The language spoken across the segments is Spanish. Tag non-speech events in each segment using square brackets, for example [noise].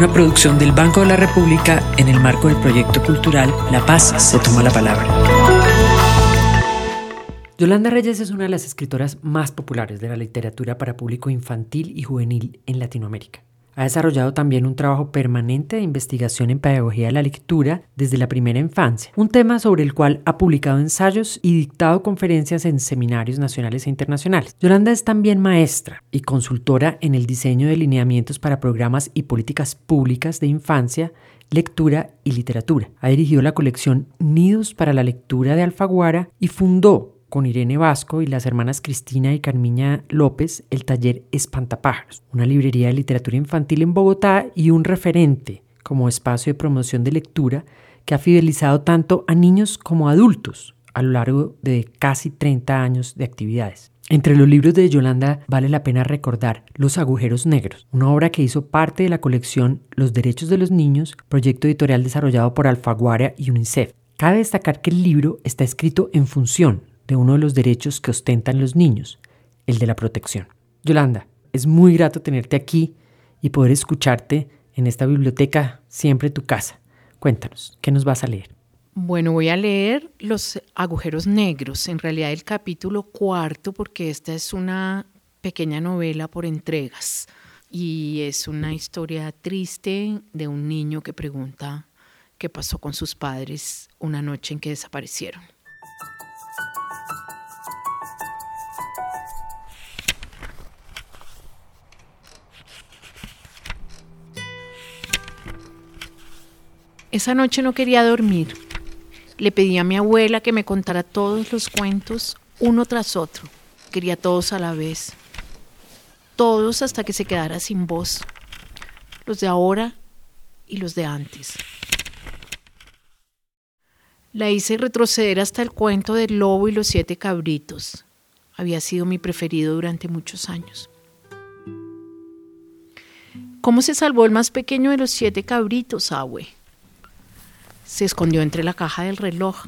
una producción del Banco de la República en el marco del proyecto cultural La Paz se toma la palabra. Yolanda Reyes es una de las escritoras más populares de la literatura para público infantil y juvenil en Latinoamérica. Ha desarrollado también un trabajo permanente de investigación en pedagogía de la lectura desde la primera infancia, un tema sobre el cual ha publicado ensayos y dictado conferencias en seminarios nacionales e internacionales. Yolanda es también maestra y consultora en el diseño de lineamientos para programas y políticas públicas de infancia, lectura y literatura. Ha dirigido la colección Nidos para la Lectura de Alfaguara y fundó con Irene Vasco y las hermanas Cristina y Carmiña López el taller Espantapájaros, una librería de literatura infantil en Bogotá y un referente como espacio de promoción de lectura que ha fidelizado tanto a niños como adultos a lo largo de casi 30 años de actividades. Entre los libros de Yolanda vale la pena recordar Los Agujeros Negros, una obra que hizo parte de la colección Los Derechos de los Niños, proyecto editorial desarrollado por Alfaguara y UNICEF. Cabe destacar que el libro está escrito en función de uno de los derechos que ostentan los niños, el de la protección. Yolanda, es muy grato tenerte aquí y poder escucharte en esta biblioteca, siempre tu casa. Cuéntanos, ¿qué nos vas a leer? Bueno, voy a leer Los agujeros negros, en realidad el capítulo cuarto, porque esta es una pequeña novela por entregas y es una historia triste de un niño que pregunta qué pasó con sus padres una noche en que desaparecieron. Esa noche no quería dormir. Le pedí a mi abuela que me contara todos los cuentos, uno tras otro. Quería todos a la vez. Todos hasta que se quedara sin voz. Los de ahora y los de antes. La hice retroceder hasta el cuento del lobo y los siete cabritos. Había sido mi preferido durante muchos años. ¿Cómo se salvó el más pequeño de los siete cabritos, Abue? Se escondió entre la caja del reloj.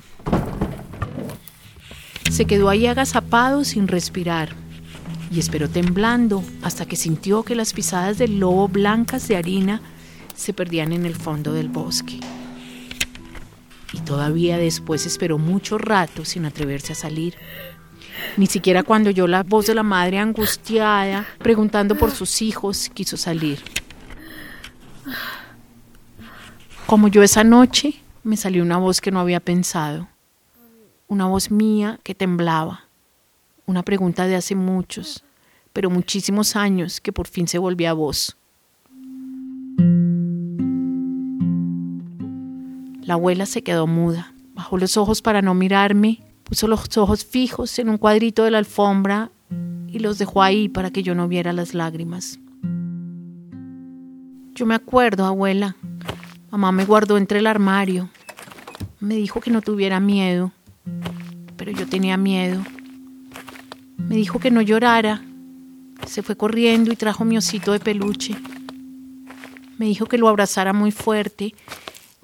Se quedó ahí agazapado sin respirar y esperó temblando hasta que sintió que las pisadas del lobo blancas de harina se perdían en el fondo del bosque. Y todavía después esperó mucho rato sin atreverse a salir. Ni siquiera cuando oyó la voz de la madre angustiada, preguntando por sus hijos, quiso salir. Como yo esa noche, me salió una voz que no había pensado, una voz mía que temblaba, una pregunta de hace muchos, pero muchísimos años que por fin se volvía voz. La abuela se quedó muda, bajó los ojos para no mirarme, puso los ojos fijos en un cuadrito de la alfombra y los dejó ahí para que yo no viera las lágrimas. Yo me acuerdo, abuela, Mamá me guardó entre el armario. Me dijo que no tuviera miedo, pero yo tenía miedo. Me dijo que no llorara. Se fue corriendo y trajo mi osito de peluche. Me dijo que lo abrazara muy fuerte,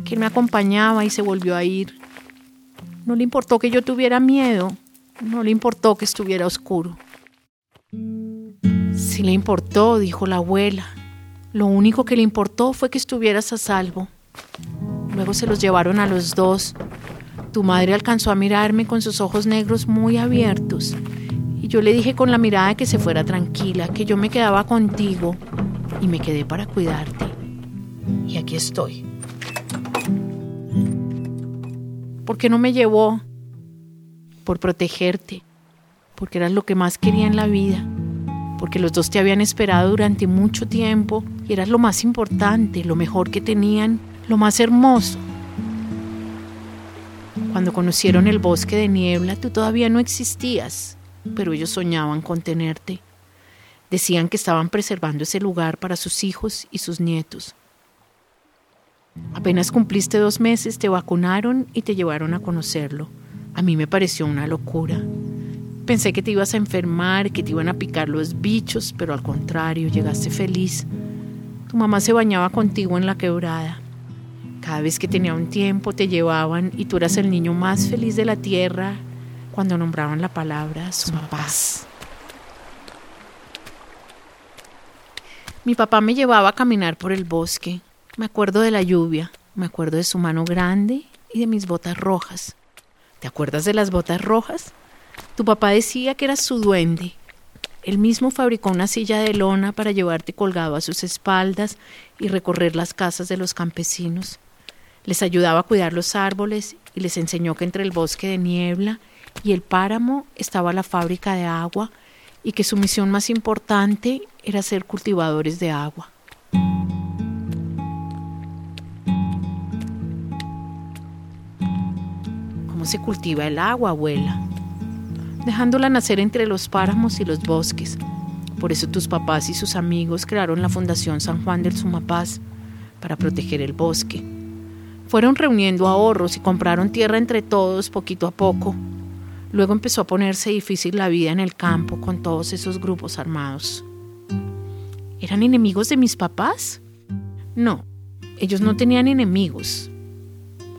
que me acompañaba y se volvió a ir. No le importó que yo tuviera miedo, no le importó que estuviera oscuro. Sí le importó, dijo la abuela. Lo único que le importó fue que estuvieras a salvo. Luego se los llevaron a los dos. Tu madre alcanzó a mirarme con sus ojos negros muy abiertos. Y yo le dije con la mirada que se fuera tranquila, que yo me quedaba contigo. Y me quedé para cuidarte. Y aquí estoy. ¿Por qué no me llevó? Por protegerte. Porque eras lo que más quería en la vida porque los dos te habían esperado durante mucho tiempo y eras lo más importante, lo mejor que tenían lo más hermoso. Cuando conocieron el bosque de niebla, tú todavía no existías, pero ellos soñaban con tenerte. Decían que estaban preservando ese lugar para sus hijos y sus nietos. Apenas cumpliste dos meses, te vacunaron y te llevaron a conocerlo. A mí me pareció una locura. Pensé que te ibas a enfermar, que te iban a picar los bichos, pero al contrario, llegaste feliz. Tu mamá se bañaba contigo en la quebrada. Cada vez que tenía un tiempo te llevaban y tú eras el niño más feliz de la tierra cuando nombraban la palabra su paz. Mi papá me llevaba a caminar por el bosque. Me acuerdo de la lluvia, me acuerdo de su mano grande y de mis botas rojas. ¿Te acuerdas de las botas rojas? Tu papá decía que eras su duende. Él mismo fabricó una silla de lona para llevarte colgado a sus espaldas y recorrer las casas de los campesinos. Les ayudaba a cuidar los árboles y les enseñó que entre el bosque de niebla y el páramo estaba la fábrica de agua y que su misión más importante era ser cultivadores de agua. ¿Cómo se cultiva el agua, abuela? Dejándola nacer entre los páramos y los bosques. Por eso tus papás y sus amigos crearon la Fundación San Juan del Sumapaz para proteger el bosque. Fueron reuniendo ahorros y compraron tierra entre todos poquito a poco Luego empezó a ponerse difícil la vida en el campo con todos esos grupos armados. ¿Eran enemigos de mis papás? No, ellos no tenían enemigos.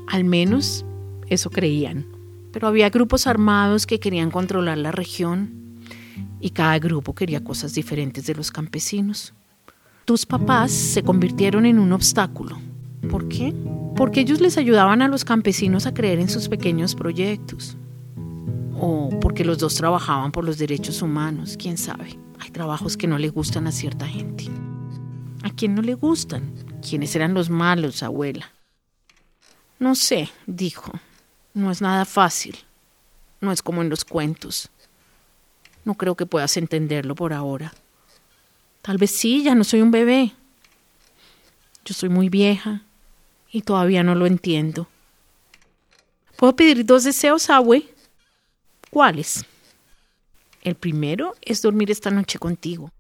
Al menos eso creían. Pero había grupos armados que querían controlar la región y cada grupo quería cosas diferentes de los campesinos. Tus papás se convirtieron en un obstáculo. ¿Por qué? Porque ellos les ayudaban a los campesinos a creer en sus pequeños proyectos o porque los dos trabajaban por los derechos humanos, quién sabe. Hay trabajos que no le gustan a cierta gente. ¿A quién no le gustan? ¿Quiénes eran los malos, abuela? No sé, dijo. No es nada fácil. No es como en los cuentos. No creo que puedas entenderlo por ahora. Tal vez sí, ya no soy un bebé. Yo soy muy vieja y todavía no lo entiendo. ¿Puedo pedir dos deseos, abue? ¿Cuáles? El primero es dormir esta noche contigo.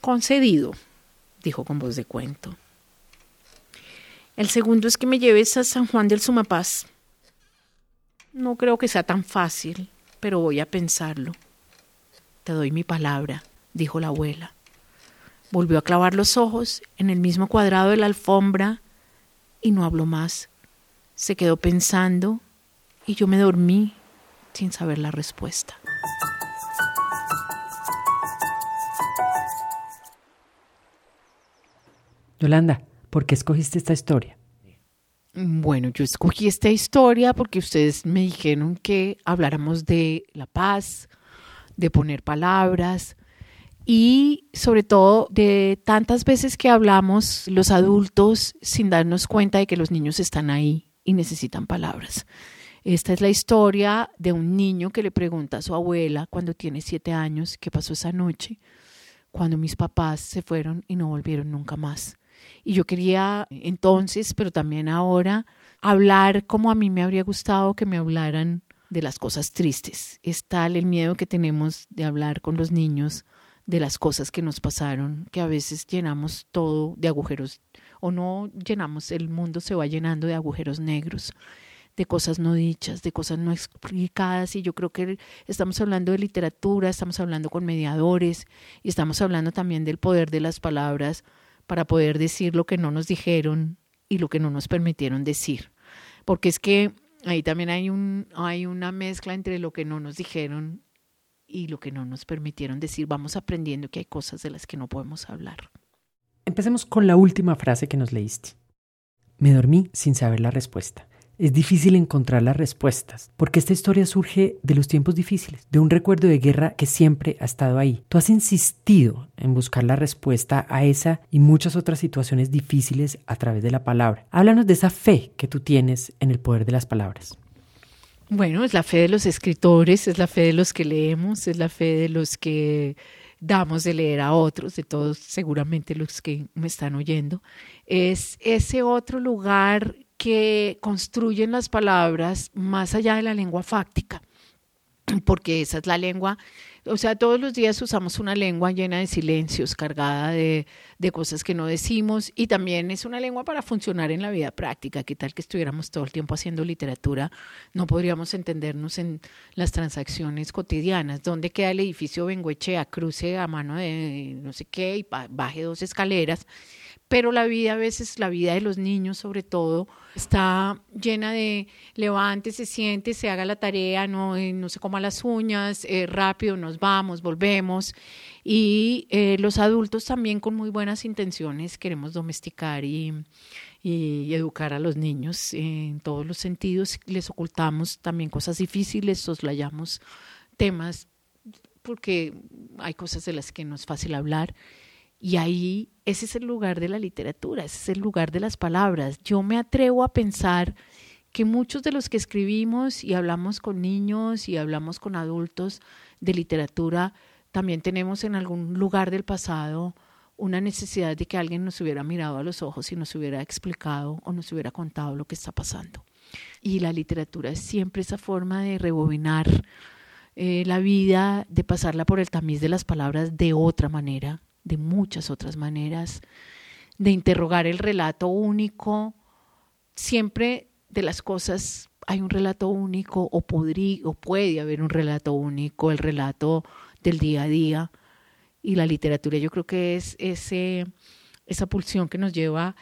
Concedido, dijo con voz de cuento. El segundo es que me lleves a San Juan del Sumapaz. No creo que sea tan fácil, pero voy a pensarlo. Te doy mi palabra, dijo la abuela. Volvió a clavar los ojos en el mismo cuadrado de la alfombra y no habló más. Se quedó pensando y yo me dormí sin saber la respuesta. Yolanda, ¿por qué escogiste esta historia? Bueno, yo escogí esta historia porque ustedes me dijeron que habláramos de la paz, de poner palabras y sobre todo de tantas veces que hablamos los adultos sin darnos cuenta de que los niños están ahí y necesitan palabras. Esta es la historia de un niño que le pregunta a su abuela cuando tiene siete años qué pasó esa noche, cuando mis papás se fueron y no volvieron nunca más. Y yo quería entonces, pero también ahora, hablar como a mí me habría gustado que me hablaran de las cosas tristes. Es tal el miedo que tenemos de hablar con los niños de las cosas que nos pasaron, que a veces llenamos todo de agujeros o no llenamos, el mundo se va llenando de agujeros negros de cosas no dichas, de cosas no explicadas. Y yo creo que estamos hablando de literatura, estamos hablando con mediadores y estamos hablando también del poder de las palabras para poder decir lo que no nos dijeron y lo que no nos permitieron decir. Porque es que ahí también hay, un, hay una mezcla entre lo que no nos dijeron y lo que no nos permitieron decir. Vamos aprendiendo que hay cosas de las que no podemos hablar. Empecemos con la última frase que nos leíste. Me dormí sin saber la respuesta. Es difícil encontrar las respuestas, porque esta historia surge de los tiempos difíciles, de un recuerdo de guerra que siempre ha estado ahí. Tú has insistido en buscar la respuesta a esa y muchas otras situaciones difíciles a través de la palabra. Háblanos de esa fe que tú tienes en el poder de las palabras. Bueno, es la fe de los escritores, es la fe de los que leemos, es la fe de los que damos de leer a otros, de todos seguramente los que me están oyendo. Es ese otro lugar que construyen las palabras más allá de la lengua fáctica, porque esa es la lengua o sea, todos los días usamos una lengua llena de silencios, cargada de, de, cosas que no decimos y también es una lengua para funcionar en la vida práctica. ¿Qué tal que estuviéramos todo el tiempo haciendo literatura? No podríamos entendernos en las transacciones cotidianas. ¿Dónde queda el edificio Benguechea? Cruce a mano de no sé qué y baje dos escaleras pero la vida a veces, la vida de los niños sobre todo, está llena de levante, se siente, se haga la tarea, no, eh, no se coma las uñas, eh, rápido nos vamos, volvemos. Y eh, los adultos también con muy buenas intenciones queremos domesticar y, y, educar a los niños en todos los sentidos. Les ocultamos también cosas difíciles, soslayamos temas porque hay cosas de las que no es fácil hablar y ahí ese es el lugar de la literatura, ese es el lugar de las palabras. Yo me atrevo a pensar que muchos de los que escribimos y hablamos con niños y hablamos con adultos de literatura, también tenemos en algún lugar del pasado una necesidad de que alguien nos hubiera mirado a los ojos y nos hubiera explicado o nos hubiera contado lo que está pasando. Y la literatura es siempre esa forma de rebobinar eh, la vida, de pasarla por el tamiz de las palabras de otra manera, de muchas otras maneras, de interrogar el relato único. Siempre de las cosas hay un relato único o, podría, o puede haber un relato único, el relato del día a día. Y la literatura yo creo que es ese, esa pulsión que nos lleva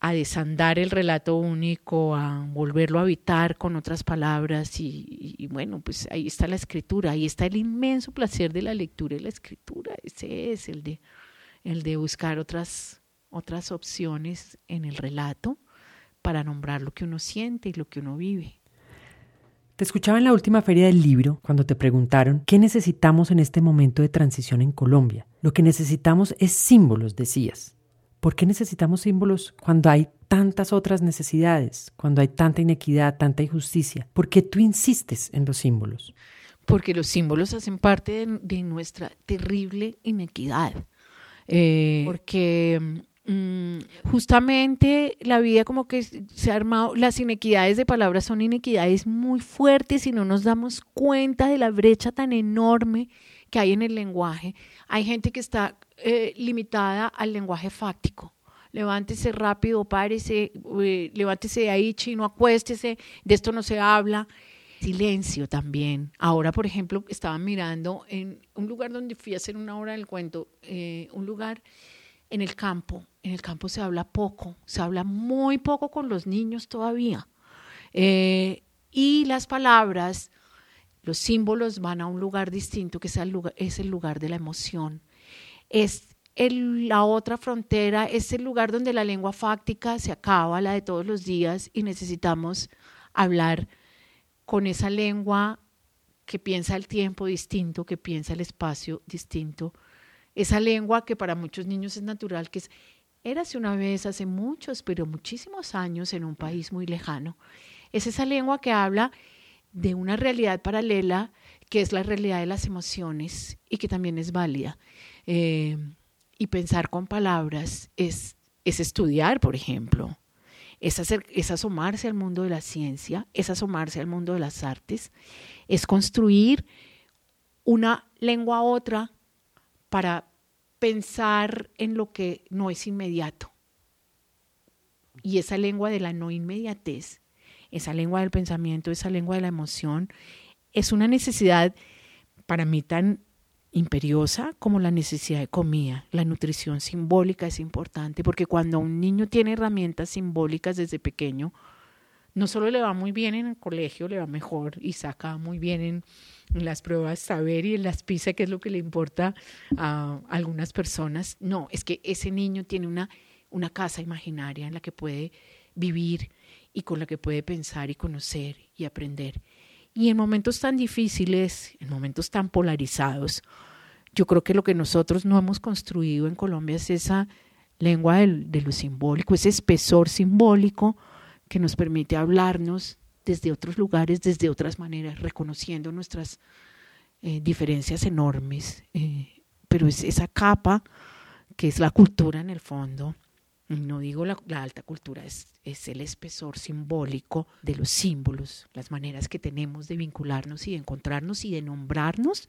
a desandar el relato único, a volverlo a habitar con otras palabras y, y, bueno, pues ahí está la escritura, ahí está el inmenso placer de la lectura y la escritura, ese es el de el de buscar otras, otras opciones en el relato para nombrar lo que uno siente y lo que uno vive. Te escuchaba en la última feria del libro cuando te preguntaron qué necesitamos en este momento de transición en Colombia. Lo que necesitamos es símbolos, decías. ¿Por qué necesitamos símbolos cuando hay tantas otras necesidades, cuando hay tanta inequidad, tanta injusticia? ¿Por qué tú insistes en los símbolos? Porque los símbolos hacen parte de, de nuestra terrible inequidad. Eh, porque mm, justamente la vida como que se ha armado, las inequidades de palabras son inequidades muy fuertes y no nos damos cuenta de la brecha tan enorme que hay en el lenguaje. Hay gente que está eh, limitada al lenguaje fáctico. Levántese rápido, párese, eh, levántese de ahí, chino, acuéstese, de esto no se habla silencio también. Ahora, por ejemplo, estaba mirando en un lugar donde fui a hacer una hora del cuento, eh, un lugar en el campo. En el campo se habla poco, se habla muy poco con los niños todavía. Eh, y las palabras, los símbolos van a un lugar distinto, que es el lugar, es el lugar de la emoción. Es el, la otra frontera, es el lugar donde la lengua fáctica se acaba, la de todos los días, y necesitamos hablar con esa lengua que piensa el tiempo distinto, que piensa el espacio distinto, esa lengua que para muchos niños es natural, que es, érase una vez hace muchos, pero muchísimos años en un país muy lejano. Es esa lengua que habla de una realidad paralela que es la realidad de las emociones y que también es válida. Eh, y pensar con palabras es, es estudiar, por ejemplo es, asomarse al mundo de la ciencia, es asomarse al mundo de las artes, es construir una lengua a otra para pensar en lo que no es inmediato. Y esa lengua de la no inmediatez, esa lengua del pensamiento, esa lengua de la emoción, es una necesidad para mí tan imperiosa como la necesidad de comida. La nutrición simbólica es importante porque cuando un niño tiene herramientas simbólicas desde pequeño, no solo le va muy bien en el colegio, le va mejor y saca muy bien en, las pruebas saber y en las PISA, que es lo que le importa a algunas personas. No, es que ese niño tiene una, una casa imaginaria en la que puede vivir y con la que puede pensar y conocer y aprender. Y en momentos tan difíciles, en momentos tan polarizados, yo creo que lo que nosotros no hemos construido en Colombia es esa lengua de, lo simbólico, ese espesor simbólico que nos permite hablarnos desde otros lugares, desde otras maneras, reconociendo nuestras eh, diferencias enormes. Eh, pero es esa capa que es la cultura en el fondo, no digo la, alta cultura, es, es, el espesor simbólico de los símbolos, las maneras que tenemos de vincularnos y de encontrarnos y de nombrarnos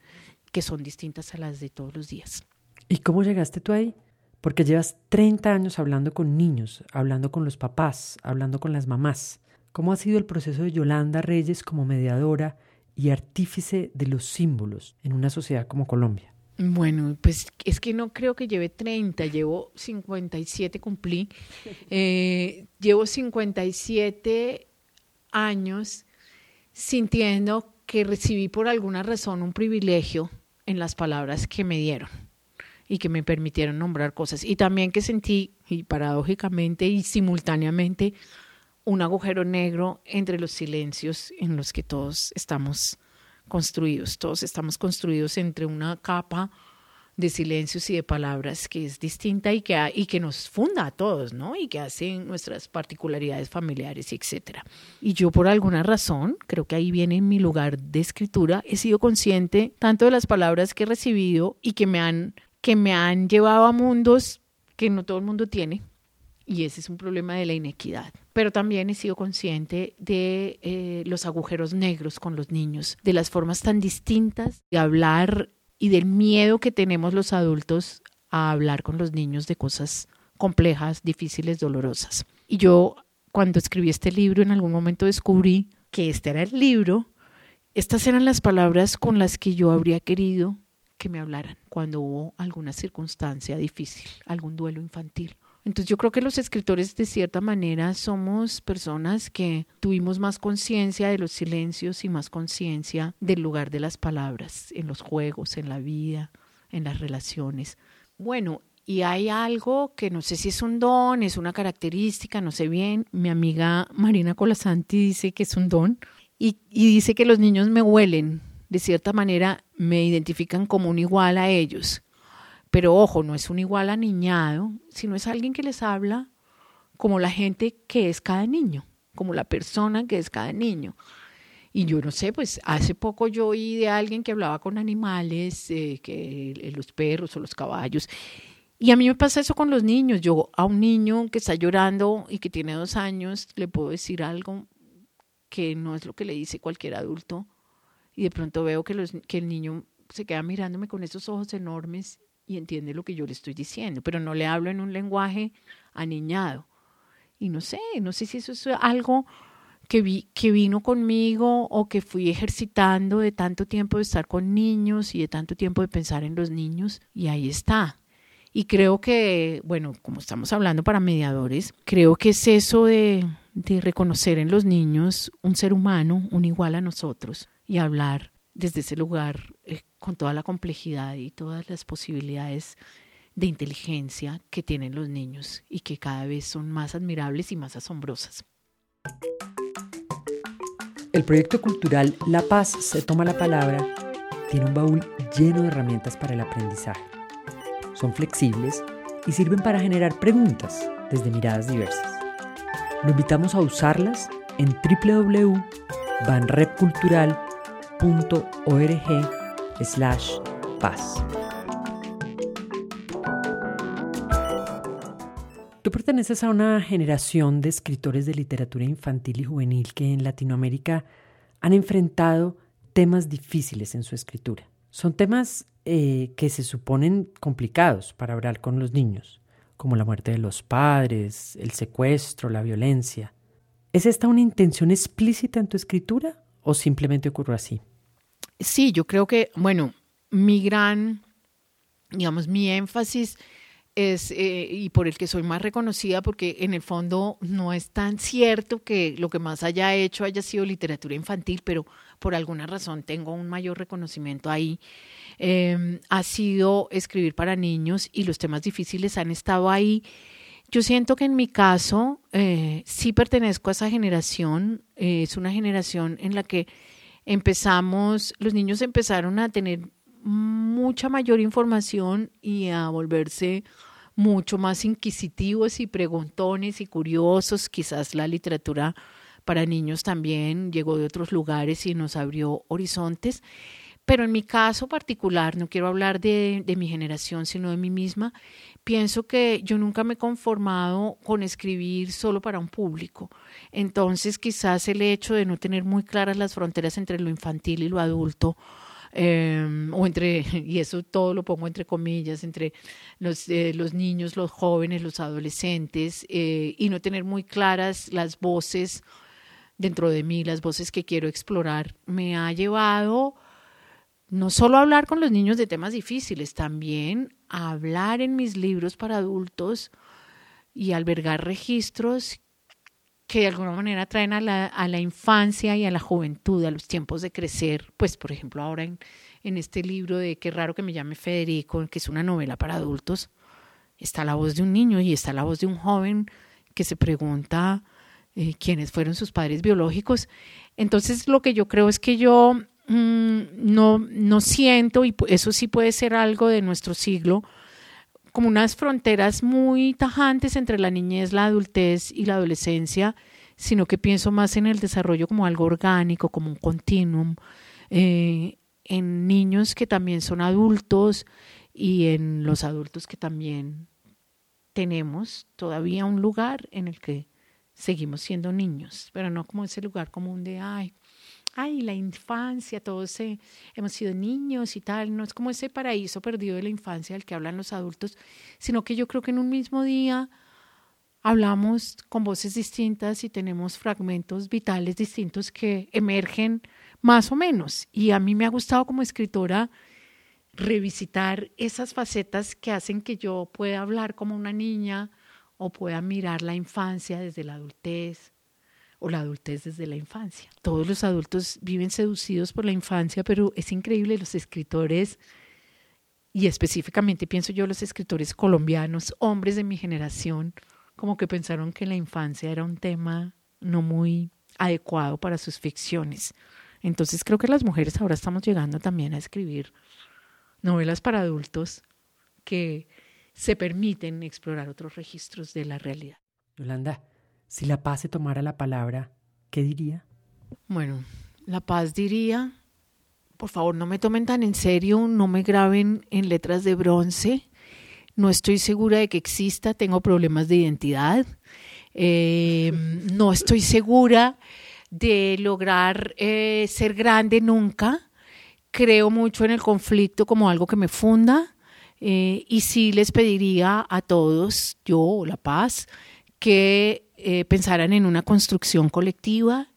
que son distintas a las de todos los días. ¿Y cómo llegaste tú ahí? Porque llevas 30 años hablando con niños, hablando con los papás, hablando con las mamás. ¿Cómo ha sido el proceso de Yolanda Reyes como mediadora y artífice de los símbolos en una sociedad como Colombia? Bueno, pues es que no creo que lleve 30, llevo 57, cumplí. [laughs] Eh, llevo 57 años sintiendo que recibí por alguna razón un privilegio en las palabras que me dieron y que me permitieron nombrar cosas. Y también que sentí, y paradójicamente y simultáneamente, un agujero negro entre los silencios en los que todos estamos construidos. Todos estamos construidos entre una capa de silencios y de palabras que es distinta y que, y que nos funda a todos, ¿no? Y que hace nuestras particularidades familiares etcétera. Y yo por alguna razón, creo que ahí viene mi lugar de escritura, he sido consciente tanto de las palabras que he recibido y que me han, que me han llevado a mundos que no todo el mundo tiene, y ese es un problema de la inequidad. Pero también he sido consciente de eh, los agujeros negros con los niños, de las formas tan distintas de hablar y del miedo que tenemos los adultos a hablar con los niños de cosas complejas, difíciles, dolorosas. Y yo, cuando escribí este libro, en algún momento descubrí que este era el libro, estas eran las palabras con las que yo habría querido que me hablaran cuando hubo alguna circunstancia difícil, algún duelo infantil. Entonces yo creo que los escritores de cierta manera somos personas que tuvimos más conciencia de los silencios y más conciencia del lugar de las palabras en los juegos, en la vida, en las relaciones. Bueno, y hay algo que no sé si es un don, es una característica, no sé bien. Mi amiga Marina Colasanti dice que es un don y, y dice que los niños me huelen, de cierta manera me identifican como un igual a ellos pero ojo, no es un igual aniñado, sino es alguien que les habla como la gente que es cada niño, como la persona que es cada niño. Y yo no sé, pues hace poco yo oí de alguien que hablaba con animales, eh, que los perros o los caballos. Y a mí me pasa eso con los niños. Yo a un niño que está llorando y que tiene dos años le puedo decir algo que no es lo que le dice cualquier adulto. Y de pronto veo que, los, que el niño se queda mirándome con esos ojos enormes y entiende lo que yo le estoy diciendo, pero no le hablo en un lenguaje aniñado. Y no sé, no sé si eso es algo que, vi, que vino conmigo o que fui ejercitando de tanto tiempo de estar con niños y de tanto tiempo de pensar en los niños, y ahí está. Y creo que, bueno, como estamos hablando para mediadores, creo que es eso de, de reconocer en los niños un ser humano, un igual a nosotros, y hablar desde ese lugar eh, con toda la complejidad y todas las posibilidades de inteligencia que tienen los niños y que cada vez son más admirables y más asombrosas. El proyecto cultural La Paz se toma la palabra tiene un baúl lleno de herramientas para el aprendizaje. Son flexibles y sirven para generar preguntas desde miradas diversas. Lo invitamos a usarlas en www.banrepcultural.com .org slash paz. Tú perteneces a una generación de escritores de literatura infantil y juvenil que en Latinoamérica han enfrentado temas difíciles en su escritura. Son temas eh, que se suponen complicados para hablar con los niños, como la muerte de los padres, el secuestro, la violencia. ¿Es esta una intención explícita en tu escritura o simplemente ocurrió así? Sí, yo creo que, bueno, mi gran, digamos, mi énfasis es, eh, y por el que soy más reconocida, porque en el fondo no es tan cierto que lo que más haya hecho haya sido literatura infantil, pero por alguna razón tengo un mayor reconocimiento ahí, em, ha sido escribir para niños y los temas difíciles han estado ahí. Yo siento que en mi caso eh, sí pertenezco a esa generación, eh, es una generación en la que empezamos, los niños empezaron a tener mucha mayor información y a volverse mucho más inquisitivos y preguntones y curiosos. Quizás la literatura para niños también llegó de otros lugares y nos abrió horizontes. Pero en mi caso particular, no quiero hablar de, mi generación, sino de mí misma, pienso que yo nunca me he conformado con escribir solo para un público. Entonces quizás el hecho de no tener muy claras las fronteras entre lo infantil y lo adulto em, o entre, [laughs] y eso todo lo pongo entre comillas, entre los, eh, niños, los jóvenes, los adolescentes, eh, y no tener muy claras las voces dentro de mí, las voces que quiero explorar, me ha llevado no solo hablar con los niños de temas difíciles, también hablar en mis libros para adultos y albergar registros que de alguna manera traen a la, a la infancia y a la juventud, a los tiempos de crecer. Pues, por ejemplo, ahora en, en este libro de Qué raro que me llame Federico, que es una novela para adultos, está la voz de un niño y está la voz de un joven que se pregunta eh, quiénes fueron sus padres biológicos. Entonces, lo que yo creo es que yo mm, no, no siento, y eso sí puede ser algo de nuestro siglo, como unas fronteras muy tajantes entre la niñez, la adultez y la adolescencia, sino que pienso más en el desarrollo como algo orgánico, como un continuum, eh, en niños que también son adultos y en los adultos que también tenemos todavía un lugar en el que seguimos siendo niños, pero no como ese lugar común de, ay, ay, la infancia, todos hemos sido niños y tal, no es como ese paraíso perdido de la infancia del que hablan los adultos, sino que yo creo que en un mismo día hablamos con voces distintas y tenemos fragmentos vitales distintos que emergen más o menos. Y a mí me ha gustado como escritora revisitar esas facetas que hacen que yo pueda hablar como una niña, o pueda mirar la infancia desde la adultez o la adultez desde la infancia. Todos los adultos viven seducidos por la infancia, pero es increíble los escritores, y específicamente pienso yo los escritores colombianos, hombres de mi generación, como que pensaron que la infancia era un tema no muy adecuado para sus ficciones. Entonces creo que las mujeres ahora estamos llegando también a escribir novelas para adultos que se permiten explorar otros registros de la realidad. Yolanda, si la paz se tomara la palabra, ¿qué diría? Bueno, la paz diría, por favor, no me tomen tan en serio, no me graben en letras de bronce, no estoy segura de que exista, tengo problemas de identidad, eh, no estoy segura de lograr eh, ser grande nunca, creo mucho en el conflicto como algo que me funda, eh, y sí les pediría a todos, yo, La Paz, que eh, pensaran en una construcción colectiva,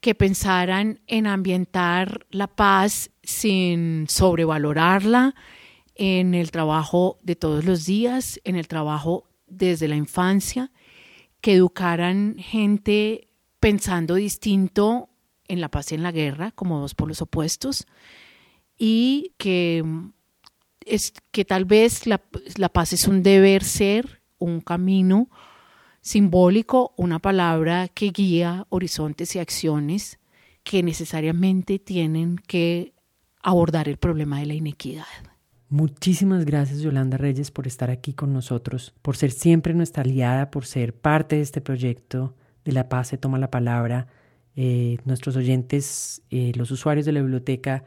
que pensaran en ambientar la paz sin sobrevalorarla, en el trabajo de todos los días, en el trabajo desde la infancia, que educaran gente pensando distinto en la paz y en la guerra como dos polos opuestos y que es que tal vez la, la paz es un deber ser, un camino simbólico, una palabra que guía horizontes y acciones que necesariamente tienen que abordar el problema de la inequidad. Muchísimas gracias Yolanda Reyes por estar aquí con nosotros, por ser siempre nuestra aliada, por ser parte de este proyecto de La Paz se toma la palabra. Eh, nuestros oyentes, eh, los usuarios de la biblioteca,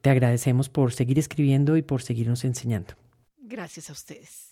te agradecemos por seguir escribiendo y por seguirnos enseñando. Gracias a ustedes.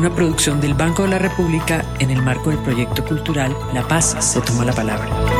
Una producción del Banco de la República en el marco del proyecto cultural La Paz se toma la palabra.